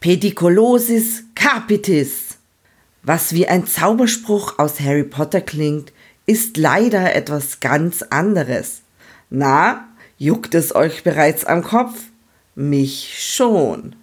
Pediculosis capitis. Was wie ein Zauberspruch aus Harry Potter klingt, ist leider etwas ganz anderes. Na, juckt es euch bereits am Kopf? Mich schon.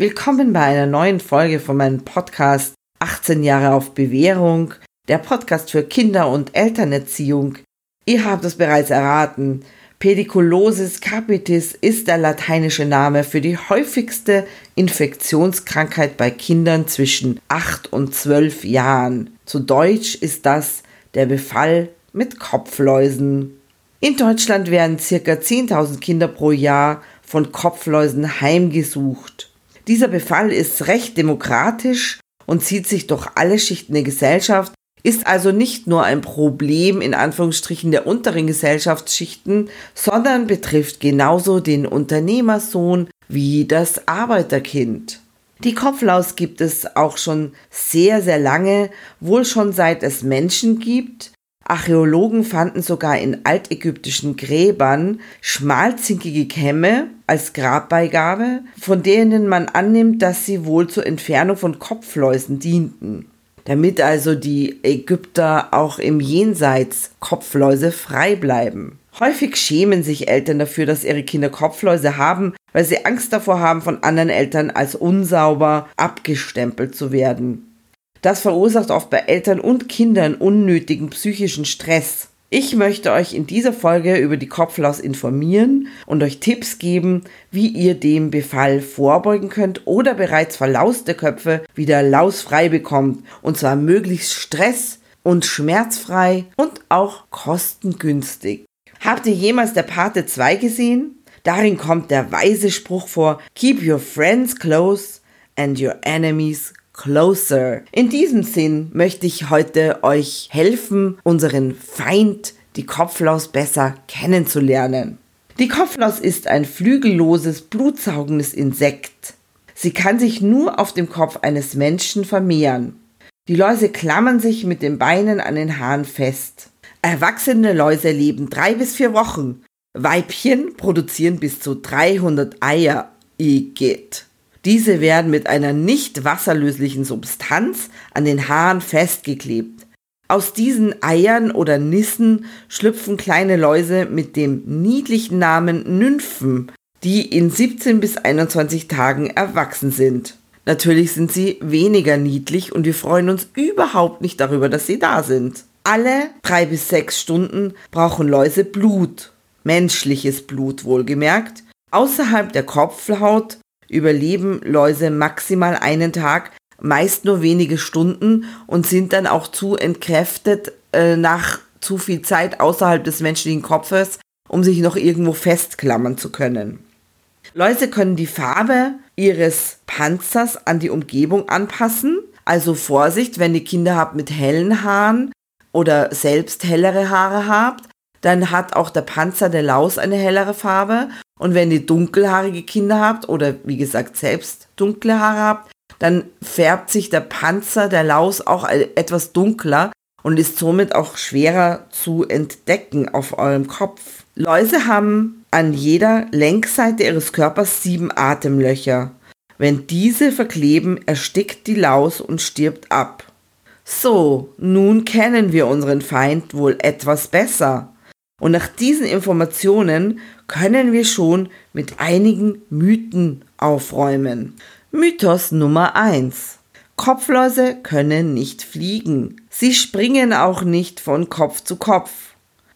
Willkommen bei einer neuen Folge von meinem Podcast 18 Jahre auf Bewährung, der Podcast für Kinder- und Elternerziehung. Ihr habt es bereits erraten. Pediculosis capitis ist der lateinische Name für die häufigste Infektionskrankheit bei Kindern zwischen 8 und 12 Jahren. Zu Deutsch ist das der Befall mit Kopfläusen. In Deutschland werden ca. 10.000 Kinder pro Jahr von Kopfläusen heimgesucht. Dieser Befall ist recht demokratisch und zieht sich durch alle Schichten der Gesellschaft, ist also nicht nur ein Problem in Anführungsstrichen der unteren Gesellschaftsschichten, sondern betrifft genauso den Unternehmersohn wie das Arbeiterkind. Die Kopflaus gibt es auch schon sehr, sehr lange, wohl schon seit es Menschen gibt, Archäologen fanden sogar in altägyptischen Gräbern schmalzinkige Kämme als Grabbeigabe, von denen man annimmt, dass sie wohl zur Entfernung von Kopfläusen dienten. Damit also die Ägypter auch im Jenseits Kopfläuse frei bleiben. Häufig schämen sich Eltern dafür, dass ihre Kinder Kopfläuse haben, weil sie Angst davor haben, von anderen Eltern als unsauber abgestempelt zu werden. Das verursacht oft bei Eltern und Kindern unnötigen psychischen Stress. Ich möchte euch in dieser Folge über die Kopflaus informieren und euch Tipps geben, wie ihr dem Befall vorbeugen könnt oder bereits verlauste Köpfe wieder lausfrei bekommt. Und zwar möglichst stress- und schmerzfrei und auch kostengünstig. Habt ihr jemals der Pate 2 gesehen? Darin kommt der weise Spruch vor, Keep your friends close and your enemies closer. In diesem Sinn möchte ich heute euch helfen, unseren Feind, die Kopflaus, besser kennenzulernen. Die Kopflaus ist ein flügelloses, blutsaugendes Insekt. Sie kann sich nur auf dem Kopf eines Menschen vermehren. Die Läuse klammern sich mit den Beinen an den Haaren fest. Erwachsene Läuse leben drei bis vier Wochen. Weibchen produzieren bis zu 300 Eier. Igitt. Diese werden mit einer nicht wasserlöslichen Substanz an den Haaren festgeklebt. Aus diesen Eiern oder Nissen schlüpfen kleine Läuse mit dem niedlichen Namen Nymphen, die in 17 bis 21 Tagen erwachsen sind. Natürlich sind sie weniger niedlich und wir freuen uns überhaupt nicht darüber, dass sie da sind. Alle drei bis sechs Stunden brauchen Läuse Blut, menschliches Blut wohlgemerkt. Außerhalb der Kopfhaut überleben Läuse maximal einen Tag, meist nur wenige Stunden und sind dann auch zu entkräftet äh, nach zu viel Zeit außerhalb des menschlichen Kopfes, um sich noch irgendwo festklammern zu können. Läuse können die Farbe ihres Panzers an die Umgebung anpassen. Also Vorsicht, wenn ihr Kinder habt mit hellen Haaren oder selbst hellere Haare habt, dann hat auch der Panzer der Laus eine hellere Farbe. Und wenn ihr dunkelhaarige Kinder habt oder wie gesagt selbst dunkle Haare habt, dann färbt sich der Panzer der Laus auch etwas dunkler und ist somit auch schwerer zu entdecken auf eurem Kopf. Läuse haben an jeder Längsseite ihres Körpers sieben Atemlöcher. Wenn diese verkleben, erstickt die Laus und stirbt ab. So, nun kennen wir unseren Feind wohl etwas besser. Und nach diesen Informationen können wir schon mit einigen Mythen aufräumen. Mythos Nummer 1. Kopfläuse können nicht fliegen. Sie springen auch nicht von Kopf zu Kopf.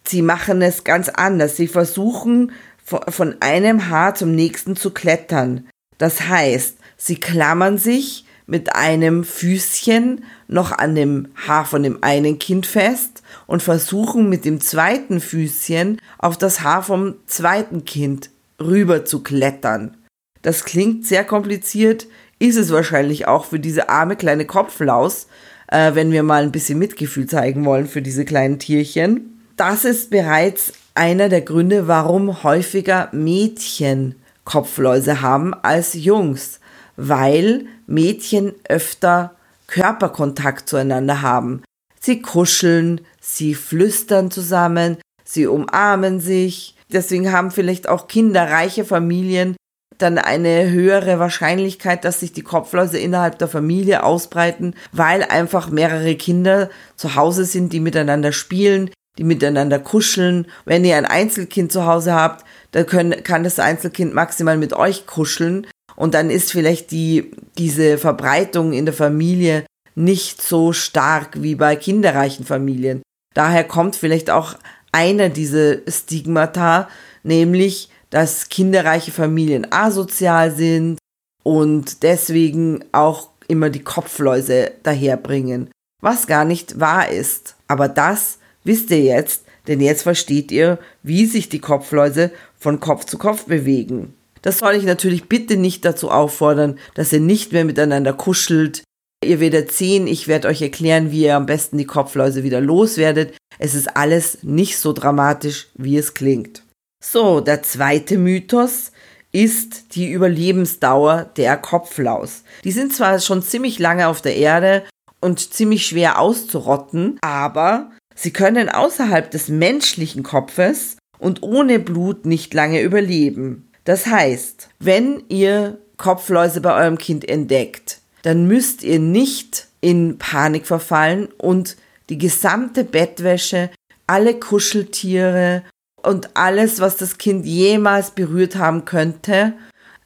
Sie machen es ganz anders. Sie versuchen von einem Haar zum nächsten zu klettern. Das heißt, sie klammern sich mit einem Füßchen noch an dem Haar von dem einen Kind fest und versuchen mit dem zweiten Füßchen auf das Haar vom zweiten Kind rüber zu klettern. Das klingt sehr kompliziert, ist es wahrscheinlich auch für diese arme kleine Kopflaus, äh, wenn wir mal ein bisschen Mitgefühl zeigen wollen für diese kleinen Tierchen. Das ist bereits einer der Gründe, warum häufiger Mädchen Kopfläuse haben als Jungs, weil Mädchen öfter Körperkontakt zueinander haben. Sie kuscheln, sie flüstern zusammen, sie umarmen sich. Deswegen haben vielleicht auch kinderreiche Familien dann eine höhere Wahrscheinlichkeit, dass sich die Kopfläuse innerhalb der Familie ausbreiten, weil einfach mehrere Kinder zu Hause sind, die miteinander spielen, die miteinander kuscheln. Wenn ihr ein Einzelkind zu Hause habt, dann können, kann das Einzelkind maximal mit euch kuscheln und dann ist vielleicht die, diese Verbreitung in der Familie nicht so stark wie bei kinderreichen Familien. Daher kommt vielleicht auch einer dieser Stigmata, nämlich, dass kinderreiche Familien asozial sind und deswegen auch immer die Kopfläuse daherbringen, was gar nicht wahr ist. Aber das wisst ihr jetzt, denn jetzt versteht ihr, wie sich die Kopfläuse von Kopf zu Kopf bewegen. Das soll ich natürlich bitte nicht dazu auffordern, dass ihr nicht mehr miteinander kuschelt. Ihr werdet sehen, ich werde euch erklären, wie ihr am besten die Kopfläuse wieder loswerdet. Es ist alles nicht so dramatisch, wie es klingt. So, der zweite Mythos ist die Überlebensdauer der Kopflaus. Die sind zwar schon ziemlich lange auf der Erde und ziemlich schwer auszurotten, aber sie können außerhalb des menschlichen Kopfes und ohne Blut nicht lange überleben. Das heißt, wenn ihr Kopfläuse bei eurem Kind entdeckt, dann müsst ihr nicht in Panik verfallen und die gesamte Bettwäsche, alle Kuscheltiere und alles, was das Kind jemals berührt haben könnte,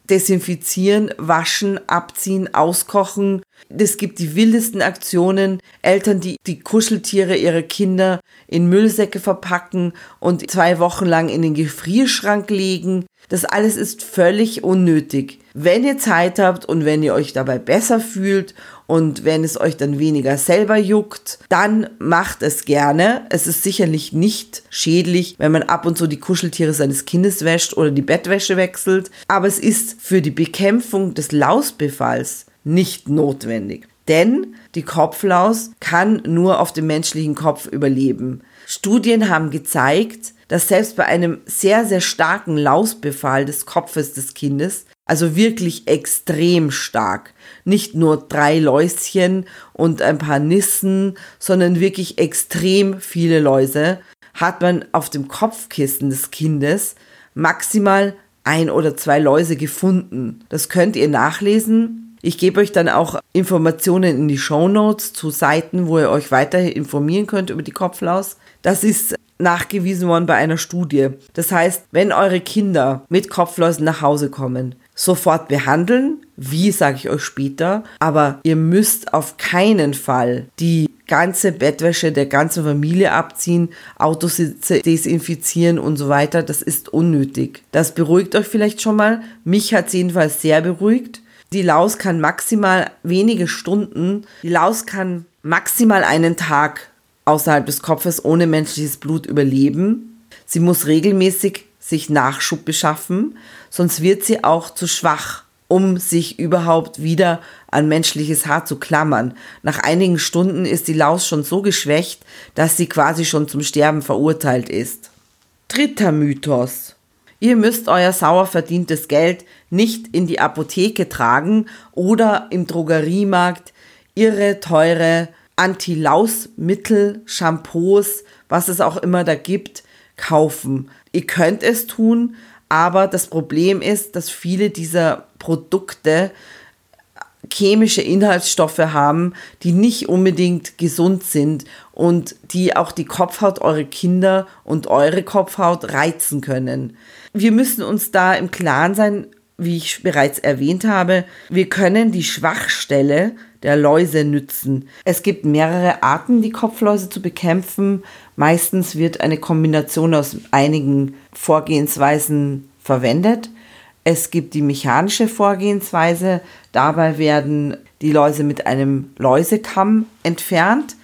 desinfizieren, waschen, abziehen, auskochen. Es gibt die wildesten Aktionen. Eltern, die die Kuscheltiere ihrer Kinder in Müllsäcke verpacken und zwei Wochen lang in den Gefrierschrank legen. Das alles ist völlig unnötig. Wenn ihr Zeit habt und wenn ihr euch dabei besser fühlt und wenn es euch dann weniger selber juckt, dann macht es gerne. Es ist sicherlich nicht schädlich, wenn man ab und zu die Kuscheltiere seines Kindes wäscht oder die Bettwäsche wechselt, aber es ist für die Bekämpfung des Lausbefalls nicht notwendig. Denn die Kopflaus kann nur auf dem menschlichen Kopf überleben. Studien haben gezeigt, dass selbst bei einem sehr, sehr starken Lausbefall des Kopfes des Kindes also wirklich extrem stark. Nicht nur drei Läuschen und ein paar Nissen, sondern wirklich extrem viele Läuse hat man auf dem Kopfkissen des Kindes maximal ein oder zwei Läuse gefunden. Das könnt ihr nachlesen. Ich gebe euch dann auch Informationen in die Show Notes zu Seiten, wo ihr euch weiter informieren könnt über die Kopflaus. Das ist nachgewiesen worden bei einer Studie. Das heißt, wenn eure Kinder mit Kopfläusen nach Hause kommen, sofort behandeln. Wie, sage ich euch später. Aber ihr müsst auf keinen Fall die ganze Bettwäsche der ganzen Familie abziehen, Autositze desinfizieren und so weiter. Das ist unnötig. Das beruhigt euch vielleicht schon mal. Mich hat es jedenfalls sehr beruhigt. Die Laus kann maximal wenige Stunden, die Laus kann maximal einen Tag außerhalb des Kopfes ohne menschliches Blut überleben. Sie muss regelmäßig sich Nachschub beschaffen, sonst wird sie auch zu schwach, um sich überhaupt wieder an menschliches Haar zu klammern. Nach einigen Stunden ist die Laus schon so geschwächt, dass sie quasi schon zum Sterben verurteilt ist. Dritter Mythos. Ihr müsst euer sauer verdientes Geld nicht in die Apotheke tragen oder im Drogeriemarkt irre teure Anti-Laus-Mittel, Shampoos, was es auch immer da gibt, kaufen. Ihr könnt es tun, aber das Problem ist, dass viele dieser Produkte chemische Inhaltsstoffe haben, die nicht unbedingt gesund sind und die auch die Kopfhaut eurer Kinder und eure Kopfhaut reizen können. Wir müssen uns da im Klaren sein, wie ich bereits erwähnt habe, wir können die Schwachstelle der Läuse nützen. Es gibt mehrere Arten, die Kopfläuse zu bekämpfen. Meistens wird eine Kombination aus einigen Vorgehensweisen verwendet. Es gibt die mechanische Vorgehensweise. Dabei werden die Läuse mit einem Läusekamm entfernt.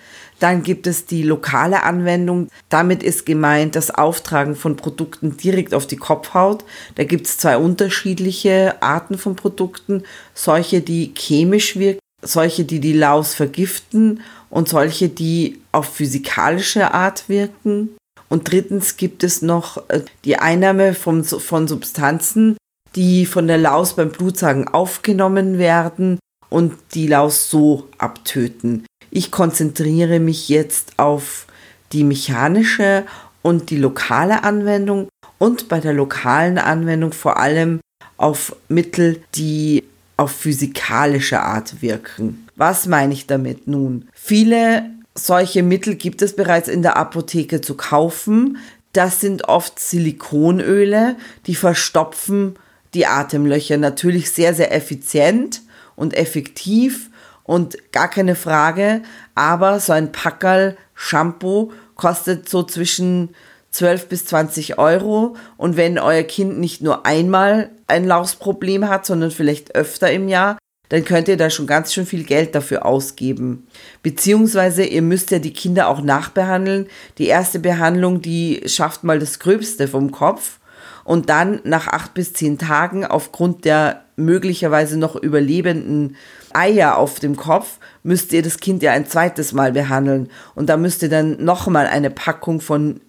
Dann gibt es die lokale Anwendung. Damit ist gemeint das Auftragen von Produkten direkt auf die Kopfhaut. Da gibt es zwei unterschiedliche Arten von Produkten. Solche, die chemisch wirken, solche, die die Laus vergiften und solche, die auf physikalische Art wirken. Und drittens gibt es noch äh, die Einnahme von, von Substanzen, die von der Laus beim Blutsagen aufgenommen werden und die Laus so abtöten. Ich konzentriere mich jetzt auf die mechanische und die lokale Anwendung und bei der lokalen Anwendung vor allem auf Mittel, die auf physikalische Art wirken. Was meine ich damit nun? Viele solche Mittel gibt es bereits in der Apotheke zu kaufen. Das sind oft Silikonöle, die verstopfen die Atemlöcher natürlich sehr, sehr effizient und effektiv und gar keine Frage. Aber so ein Packerl Shampoo kostet so zwischen 12 bis 20 Euro. Und wenn euer Kind nicht nur einmal ein Lausproblem hat, sondern vielleicht öfter im Jahr, dann könnt ihr da schon ganz schön viel Geld dafür ausgeben. Beziehungsweise ihr müsst ja die Kinder auch nachbehandeln. Die erste Behandlung, die schafft mal das Gröbste vom Kopf. Und dann nach acht bis zehn Tagen aufgrund der möglicherweise noch überlebenden Eier auf dem Kopf müsst ihr das Kind ja ein zweites Mal behandeln. Und da müsst ihr dann nochmal eine Packung von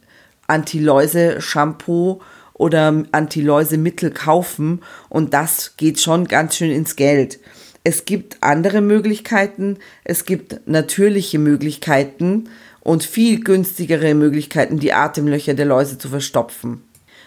Anti-Läuse-Shampoo oder Anti-Läuse-Mittel kaufen. Und das geht schon ganz schön ins Geld. Es gibt andere Möglichkeiten, es gibt natürliche Möglichkeiten und viel günstigere Möglichkeiten, die Atemlöcher der Läuse zu verstopfen.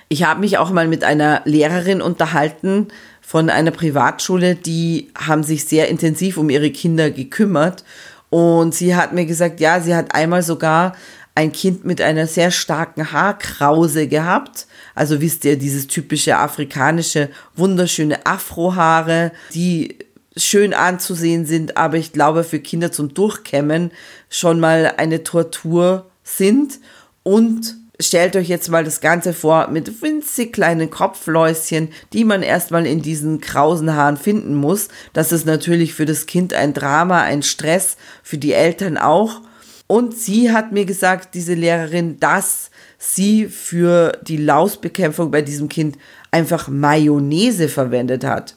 Ich habe mich auch mal mit einer Lehrerin unterhalten von einer Privatschule, die haben sich sehr intensiv um ihre Kinder gekümmert und sie hat mir gesagt, ja, sie hat einmal sogar ein Kind mit einer sehr starken Haarkrause gehabt. Also wisst ihr, dieses typische afrikanische, wunderschöne Afrohaare, die schön anzusehen sind, aber ich glaube für Kinder zum Durchkämmen schon mal eine Tortur sind. Und stellt euch jetzt mal das Ganze vor mit winzig kleinen Kopfläuschen, die man erstmal in diesen krausen Haaren finden muss. Das ist natürlich für das Kind ein Drama, ein Stress, für die Eltern auch. Und sie hat mir gesagt, diese Lehrerin, dass sie für die Lausbekämpfung bei diesem Kind einfach Mayonnaise verwendet hat.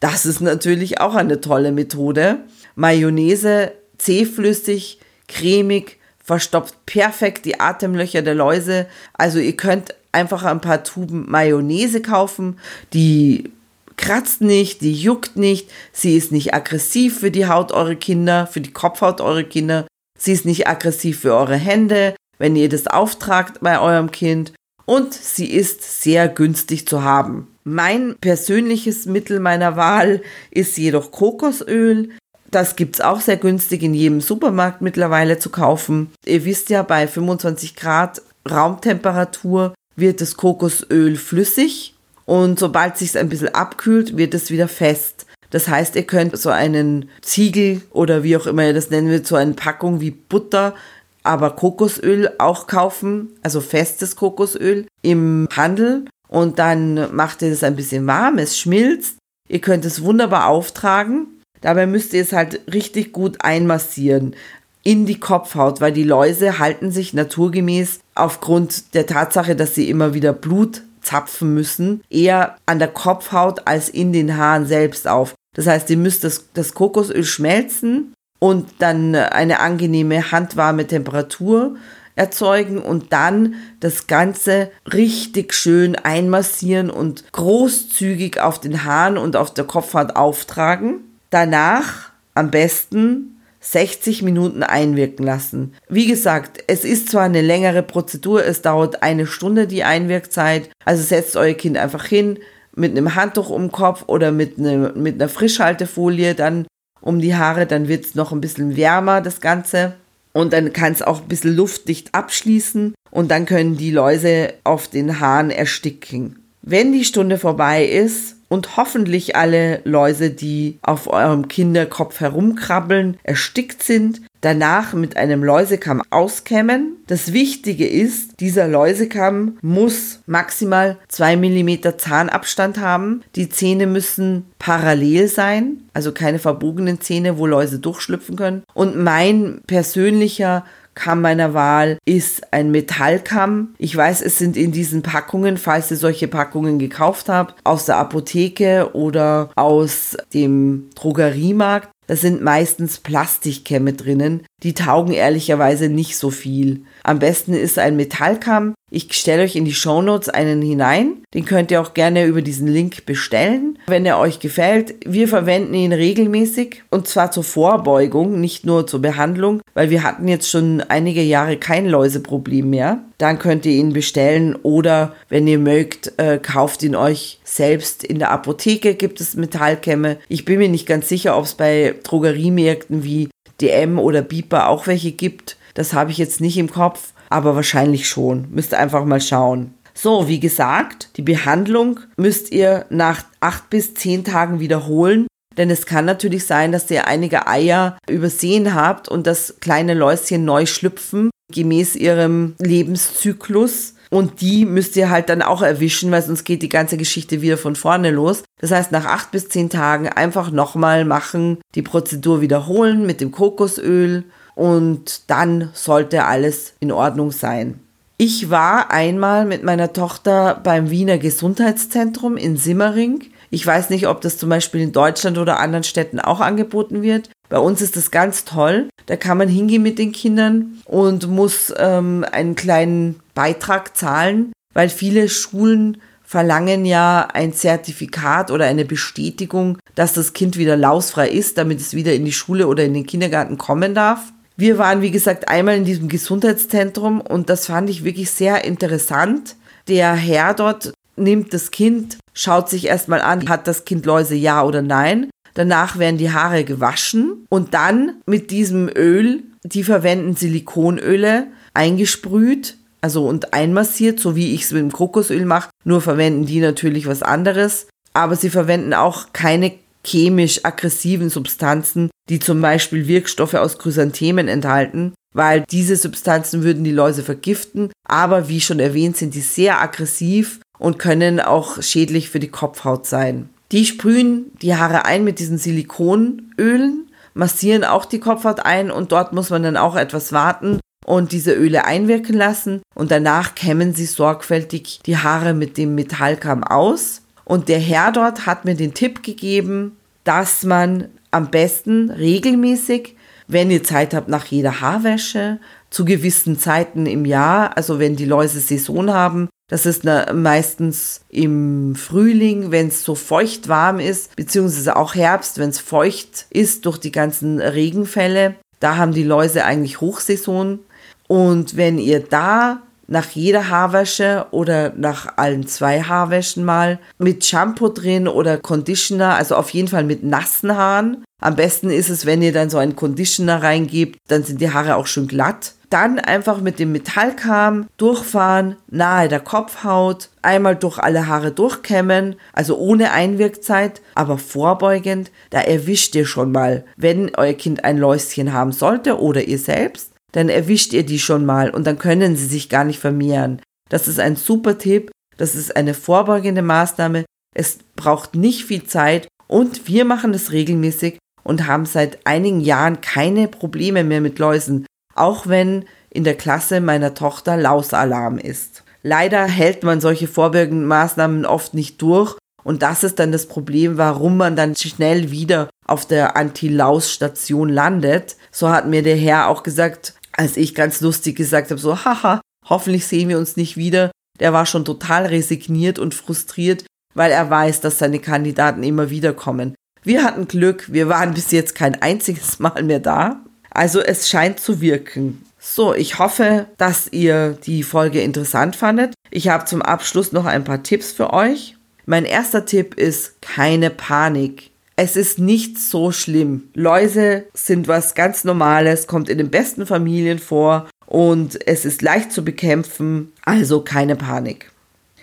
Das ist natürlich auch eine tolle Methode. Mayonnaise, zähflüssig, cremig, verstopft perfekt die Atemlöcher der Läuse. Also ihr könnt einfach ein paar Tuben Mayonnaise kaufen, die kratzt nicht, die juckt nicht, sie ist nicht aggressiv für die Haut eurer Kinder, für die Kopfhaut eurer Kinder, sie ist nicht aggressiv für eure Hände, wenn ihr das auftragt bei eurem Kind und sie ist sehr günstig zu haben. Mein persönliches Mittel meiner Wahl ist jedoch Kokosöl. Das gibt es auch sehr günstig in jedem Supermarkt mittlerweile zu kaufen. Ihr wisst ja, bei 25 Grad Raumtemperatur wird das Kokosöl flüssig und sobald sich ein bisschen abkühlt, wird es wieder fest. Das heißt, ihr könnt so einen Ziegel oder wie auch immer ihr das nennen wollt, so eine Packung wie Butter, aber Kokosöl auch kaufen, also festes Kokosöl im Handel und dann macht ihr das ein bisschen warm, es schmilzt. Ihr könnt es wunderbar auftragen. Dabei müsst ihr es halt richtig gut einmassieren in die Kopfhaut, weil die Läuse halten sich naturgemäß aufgrund der Tatsache, dass sie immer wieder Blut zapfen müssen, eher an der Kopfhaut als in den Haaren selbst auf. Das heißt, ihr müsst das, das Kokosöl schmelzen und dann eine angenehme handwarme Temperatur erzeugen und dann das Ganze richtig schön einmassieren und großzügig auf den Haaren und auf der Kopfhaut auftragen. Danach am besten 60 Minuten einwirken lassen. Wie gesagt, es ist zwar eine längere Prozedur, es dauert eine Stunde die Einwirkzeit, also setzt euer Kind einfach hin mit einem Handtuch um den Kopf oder mit, ne, mit einer Frischhaltefolie dann um die Haare, dann wird es noch ein bisschen wärmer, das Ganze und dann kann es auch ein bisschen luftdicht abschließen und dann können die Läuse auf den Haaren ersticken. Wenn die Stunde vorbei ist und hoffentlich alle Läuse, die auf eurem Kinderkopf herumkrabbeln, erstickt sind, danach mit einem Läusekamm auskämmen. Das Wichtige ist, dieser Läusekamm muss maximal 2 mm Zahnabstand haben. Die Zähne müssen parallel sein, also keine verbogenen Zähne, wo Läuse durchschlüpfen können. Und mein persönlicher Kamm meiner Wahl ist ein Metallkamm. Ich weiß, es sind in diesen Packungen, falls ihr solche Packungen gekauft habt, aus der Apotheke oder aus dem Drogeriemarkt, da sind meistens Plastikkämme drinnen, die taugen ehrlicherweise nicht so viel. Am besten ist ein Metallkamm. Ich stelle euch in die Shownotes einen hinein. Den könnt ihr auch gerne über diesen Link bestellen, wenn er euch gefällt. Wir verwenden ihn regelmäßig und zwar zur Vorbeugung, nicht nur zur Behandlung, weil wir hatten jetzt schon einige Jahre kein Läuseproblem mehr. Dann könnt ihr ihn bestellen oder wenn ihr mögt, äh, kauft ihn euch selbst in der Apotheke. Gibt es Metallkämme. Ich bin mir nicht ganz sicher, ob es bei Drogeriemärkten wie DM oder Bipa auch welche gibt. Das habe ich jetzt nicht im Kopf, aber wahrscheinlich schon. Müsst einfach mal schauen. So, wie gesagt, die Behandlung müsst ihr nach acht bis zehn Tagen wiederholen. Denn es kann natürlich sein, dass ihr einige Eier übersehen habt und das kleine Läuschen neu schlüpfen, gemäß ihrem Lebenszyklus. Und die müsst ihr halt dann auch erwischen, weil sonst geht die ganze Geschichte wieder von vorne los. Das heißt, nach acht bis zehn Tagen einfach nochmal machen, die Prozedur wiederholen mit dem Kokosöl und dann sollte alles in Ordnung sein. Ich war einmal mit meiner Tochter beim Wiener Gesundheitszentrum in Simmering. Ich weiß nicht, ob das zum Beispiel in Deutschland oder anderen Städten auch angeboten wird. Bei uns ist das ganz toll. Da kann man hingehen mit den Kindern und muss ähm, einen kleinen Beitrag zahlen, weil viele Schulen verlangen ja ein Zertifikat oder eine Bestätigung, dass das Kind wieder lausfrei ist, damit es wieder in die Schule oder in den Kindergarten kommen darf. Wir waren, wie gesagt, einmal in diesem Gesundheitszentrum und das fand ich wirklich sehr interessant. Der Herr dort nimmt das Kind, schaut sich erstmal an, hat das Kind Läuse, ja oder nein. Danach werden die Haare gewaschen und dann mit diesem Öl, die verwenden Silikonöle, eingesprüht, also und einmassiert, so wie ich es mit dem Kokosöl mache. Nur verwenden die natürlich was anderes. Aber sie verwenden auch keine chemisch aggressiven Substanzen, die zum Beispiel Wirkstoffe aus Chrysanthemen enthalten, weil diese Substanzen würden die Läuse vergiften, aber wie schon erwähnt sind die sehr aggressiv und können auch schädlich für die Kopfhaut sein. Die sprühen die Haare ein mit diesen Silikonölen, massieren auch die Kopfhaut ein und dort muss man dann auch etwas warten und diese Öle einwirken lassen und danach kämmen sie sorgfältig die Haare mit dem Metallkamm aus und der Herr dort hat mir den Tipp gegeben, dass man am besten regelmäßig, wenn ihr Zeit habt nach jeder Haarwäsche, zu gewissen Zeiten im Jahr, also wenn die Läuse Saison haben, das ist meistens im Frühling, wenn es so feucht warm ist, beziehungsweise auch Herbst, wenn es feucht ist durch die ganzen Regenfälle. Da haben die Läuse eigentlich Hochsaison. Und wenn ihr da nach jeder Haarwäsche oder nach allen zwei Haarwäschen mal mit Shampoo drin oder Conditioner, also auf jeden Fall mit nassen Haaren. Am besten ist es, wenn ihr dann so einen Conditioner reingebt, dann sind die Haare auch schön glatt. Dann einfach mit dem Metallkamm durchfahren, nahe der Kopfhaut, einmal durch alle Haare durchkämmen, also ohne Einwirkzeit, aber vorbeugend. Da erwischt ihr schon mal, wenn euer Kind ein Läuschen haben sollte oder ihr selbst dann erwischt ihr die schon mal und dann können sie sich gar nicht vermehren. Das ist ein super Tipp, das ist eine vorbeugende Maßnahme, es braucht nicht viel Zeit und wir machen es regelmäßig und haben seit einigen Jahren keine Probleme mehr mit Läusen, auch wenn in der Klasse meiner Tochter Lausalarm ist. Leider hält man solche vorbeugenden Maßnahmen oft nicht durch und das ist dann das Problem, warum man dann schnell wieder auf der Anti-Laus-Station landet. So hat mir der Herr auch gesagt, als ich ganz lustig gesagt habe, so, haha, hoffentlich sehen wir uns nicht wieder. Der war schon total resigniert und frustriert, weil er weiß, dass seine Kandidaten immer wieder kommen. Wir hatten Glück, wir waren bis jetzt kein einziges Mal mehr da. Also es scheint zu wirken. So, ich hoffe, dass ihr die Folge interessant fandet. Ich habe zum Abschluss noch ein paar Tipps für euch. Mein erster Tipp ist keine Panik. Es ist nicht so schlimm. Läuse sind was ganz Normales, kommt in den besten Familien vor und es ist leicht zu bekämpfen, also keine Panik.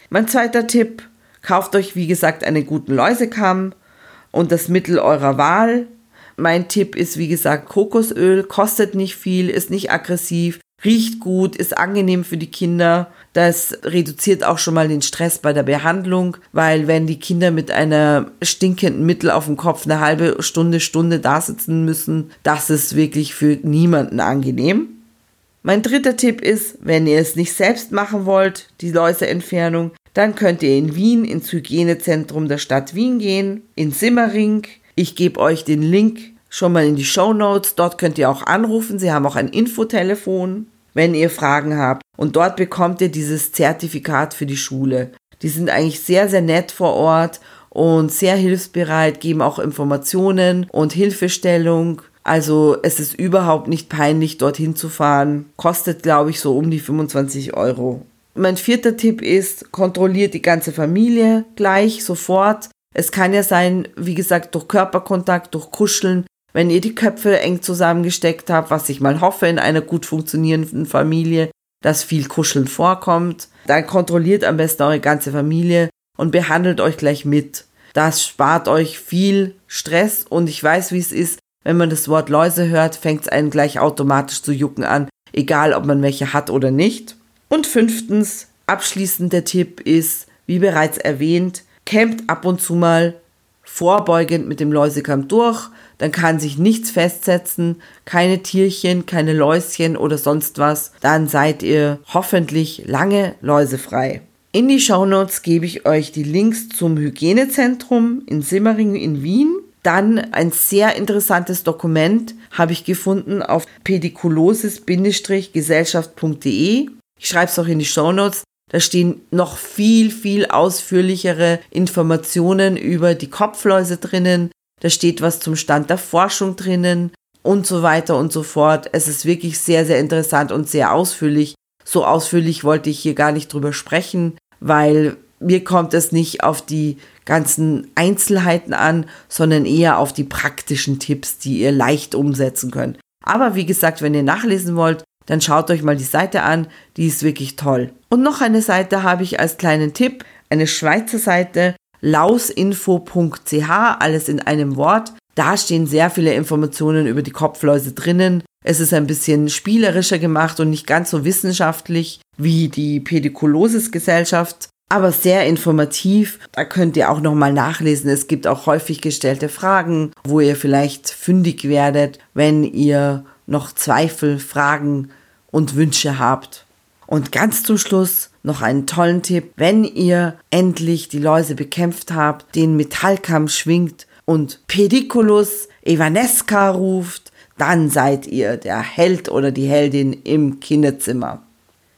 Mein zweiter Tipp, kauft euch wie gesagt einen guten Läusekamm und das Mittel eurer Wahl. Mein Tipp ist wie gesagt Kokosöl, kostet nicht viel, ist nicht aggressiv, riecht gut, ist angenehm für die Kinder. Das reduziert auch schon mal den Stress bei der Behandlung, weil wenn die Kinder mit einer stinkenden Mittel auf dem Kopf eine halbe Stunde, Stunde da sitzen müssen, das ist wirklich für niemanden angenehm. Mein dritter Tipp ist, wenn ihr es nicht selbst machen wollt, die Läuseentfernung, dann könnt ihr in Wien ins Hygienezentrum der Stadt Wien gehen, in Simmering. Ich gebe euch den Link schon mal in die Show Notes. Dort könnt ihr auch anrufen. Sie haben auch ein Infotelefon, wenn ihr Fragen habt. Und dort bekommt ihr dieses Zertifikat für die Schule. Die sind eigentlich sehr, sehr nett vor Ort und sehr hilfsbereit, geben auch Informationen und Hilfestellung. Also es ist überhaupt nicht peinlich, dorthin zu fahren. Kostet, glaube ich, so um die 25 Euro. Mein vierter Tipp ist, kontrolliert die ganze Familie gleich, sofort. Es kann ja sein, wie gesagt, durch Körperkontakt, durch Kuscheln, wenn ihr die Köpfe eng zusammengesteckt habt, was ich mal hoffe in einer gut funktionierenden Familie, dass viel Kuscheln vorkommt, dann kontrolliert am besten eure ganze Familie und behandelt euch gleich mit. Das spart euch viel Stress und ich weiß, wie es ist, wenn man das Wort Läuse hört, fängt es einen gleich automatisch zu jucken an, egal ob man welche hat oder nicht. Und fünftens, abschließender Tipp ist, wie bereits erwähnt, campt ab und zu mal vorbeugend mit dem Läusekamm durch, dann kann sich nichts festsetzen, keine Tierchen, keine Läuschen oder sonst was, dann seid ihr hoffentlich lange läusefrei. In die Shownotes gebe ich euch die Links zum Hygienezentrum in Simmering in Wien. Dann ein sehr interessantes Dokument habe ich gefunden auf pedikulosis-gesellschaft.de. Ich schreibe es auch in die Shownotes. Da stehen noch viel, viel ausführlichere Informationen über die Kopfläuse drinnen. Da steht was zum Stand der Forschung drinnen und so weiter und so fort. Es ist wirklich sehr, sehr interessant und sehr ausführlich. So ausführlich wollte ich hier gar nicht drüber sprechen, weil mir kommt es nicht auf die ganzen Einzelheiten an, sondern eher auf die praktischen Tipps, die ihr leicht umsetzen könnt. Aber wie gesagt, wenn ihr nachlesen wollt, dann schaut euch mal die Seite an, die ist wirklich toll. Und noch eine Seite habe ich als kleinen Tipp, eine Schweizer Seite, lausinfo.ch, alles in einem Wort. Da stehen sehr viele Informationen über die Kopfläuse drinnen. Es ist ein bisschen spielerischer gemacht und nicht ganz so wissenschaftlich wie die Pedikulosis-Gesellschaft, aber sehr informativ. Da könnt ihr auch nochmal nachlesen. Es gibt auch häufig gestellte Fragen, wo ihr vielleicht fündig werdet, wenn ihr noch Zweifel, Fragen und Wünsche habt. Und ganz zum Schluss noch einen tollen Tipp. Wenn ihr endlich die Läuse bekämpft habt, den Metallkamm schwingt und Pediculus Evanesca ruft, dann seid ihr der Held oder die Heldin im Kinderzimmer.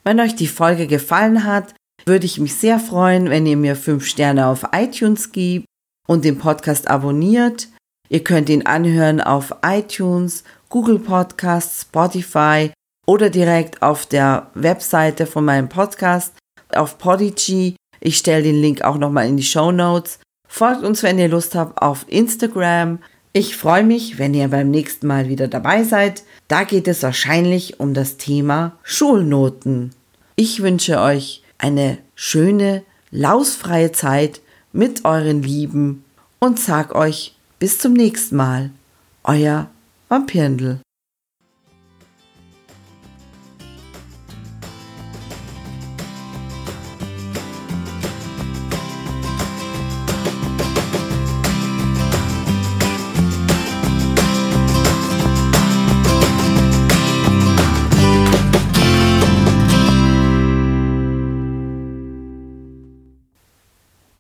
Wenn euch die Folge gefallen hat, würde ich mich sehr freuen, wenn ihr mir 5 Sterne auf iTunes gebt und den Podcast abonniert. Ihr könnt ihn anhören auf iTunes, Google Podcasts, Spotify oder direkt auf der Webseite von meinem Podcast auf Podigy. Ich stelle den Link auch nochmal in die Show Notes. Folgt uns, wenn ihr Lust habt, auf Instagram. Ich freue mich, wenn ihr beim nächsten Mal wieder dabei seid. Da geht es wahrscheinlich um das Thema Schulnoten. Ich wünsche euch eine schöne, lausfreie Zeit mit euren Lieben und sag euch bis zum nächsten Mal. Euer Vampirndl.